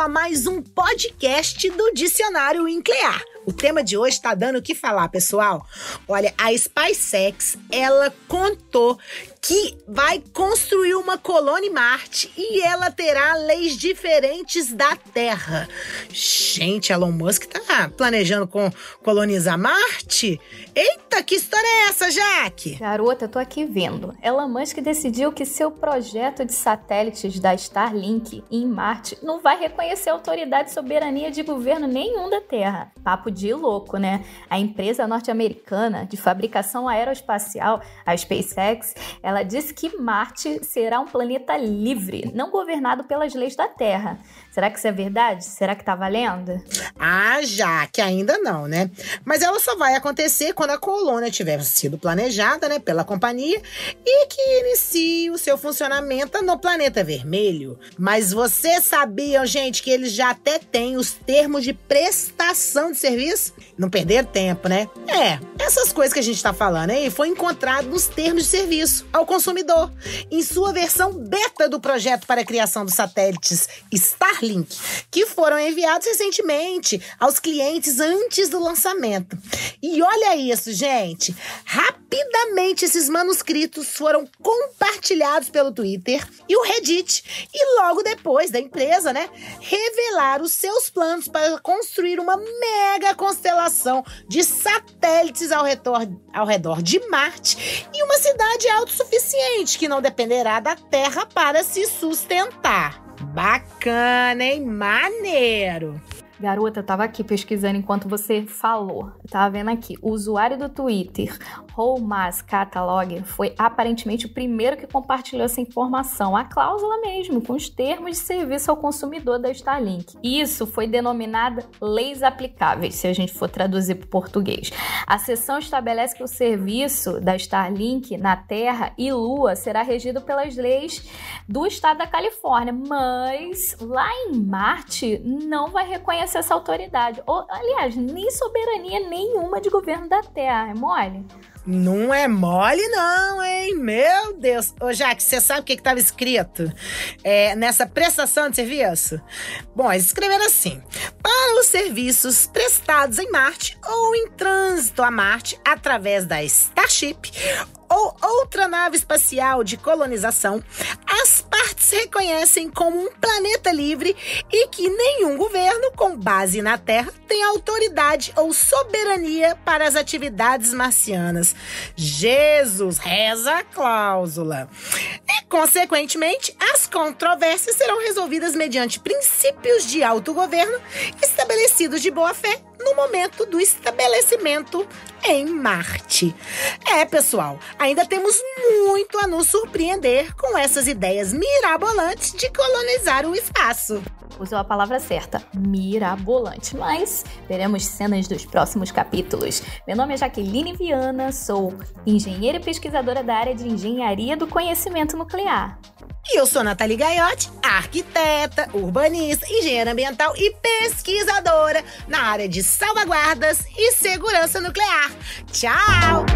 a mais um podcast do Dicionário Nuclear. O tema de hoje está dando o que falar, pessoal. Olha, a SpaceX, ela contou que vai construir uma colônia em Marte e ela terá leis diferentes da Terra. Gente, Elon Musk tá planejando com colonizar Marte? Eita, que história é essa, Jaque? Garota, eu tô aqui vendo. Elon Musk decidiu que seu projeto de satélites da Starlink em Marte não vai reconhecer autoridade e soberania de governo nenhum da Terra. Papo de louco, né? A empresa norte-americana de fabricação aeroespacial, a SpaceX, ela disse que Marte será um planeta livre, não governado pelas leis da Terra. Será que isso é verdade? Será que tá valendo? Ah, já, que ainda não, né? Mas ela só vai acontecer quando a colônia tiver sido planejada, né, pela companhia e que inicie o seu funcionamento no planeta vermelho. Mas vocês sabiam, gente, que eles já até têm os termos de prestação de serviço? Não perder tempo, né? É, essas coisas que a gente tá falando aí foi encontrado nos termos de serviço ao consumidor, em sua versão beta do projeto para a criação dos satélites Starlink, que foram enviados recentemente aos clientes antes do lançamento. E olha isso, gente! Rapidamente esses manuscritos foram compartilhados pelo Twitter e o Reddit, e logo depois da empresa, né, revelar os seus planos para construir uma mega constelação de satélites ao ao redor de Marte e uma cidade autossuficiente que não dependerá da Terra para se sustentar. Bacana, hein? Maneiro! Garota, eu tava aqui pesquisando enquanto você falou. Eu tava vendo aqui. O usuário do Twitter, Romas Catalog, foi aparentemente o primeiro que compartilhou essa informação. A cláusula mesmo, com os termos de serviço ao consumidor da Starlink. Isso foi denominada leis aplicáveis, se a gente for traduzir para o português. A seção estabelece que o serviço da Starlink na Terra e Lua será regido pelas leis do estado da Califórnia, mas lá em Marte não vai reconhecer essa autoridade. Ou, aliás, nem soberania nenhuma de governo da Terra. É mole? Não é mole, não, hein? Meu Deus. Ô, Jaque, você sabe o que estava escrito é, nessa prestação de serviço? Bom, eles escreveram assim: para os serviços prestados em Marte ou em trânsito a Marte através da Starship ou outra nave espacial de colonização, reconhecem como um planeta livre e que nenhum governo com base na Terra tem autoridade ou soberania para as atividades marcianas. Jesus, reza a cláusula. E, consequentemente, as controvérsias serão resolvidas mediante princípios de autogoverno estabelecidos de boa fé no momento do estabelecimento em Marte. É, pessoal, ainda temos muito a nos surpreender com essas ideias mirabolantes de colonizar o espaço. Usou a palavra certa, mirabolante, mas veremos cenas dos próximos capítulos. Meu nome é Jaqueline Viana, sou engenheira e pesquisadora da área de engenharia do conhecimento nuclear. E eu sou Nathalie Gaiotti, arquiteta, urbanista, engenheira ambiental e pesquisadora na área de salvaguardas e segurança nuclear. Tchau!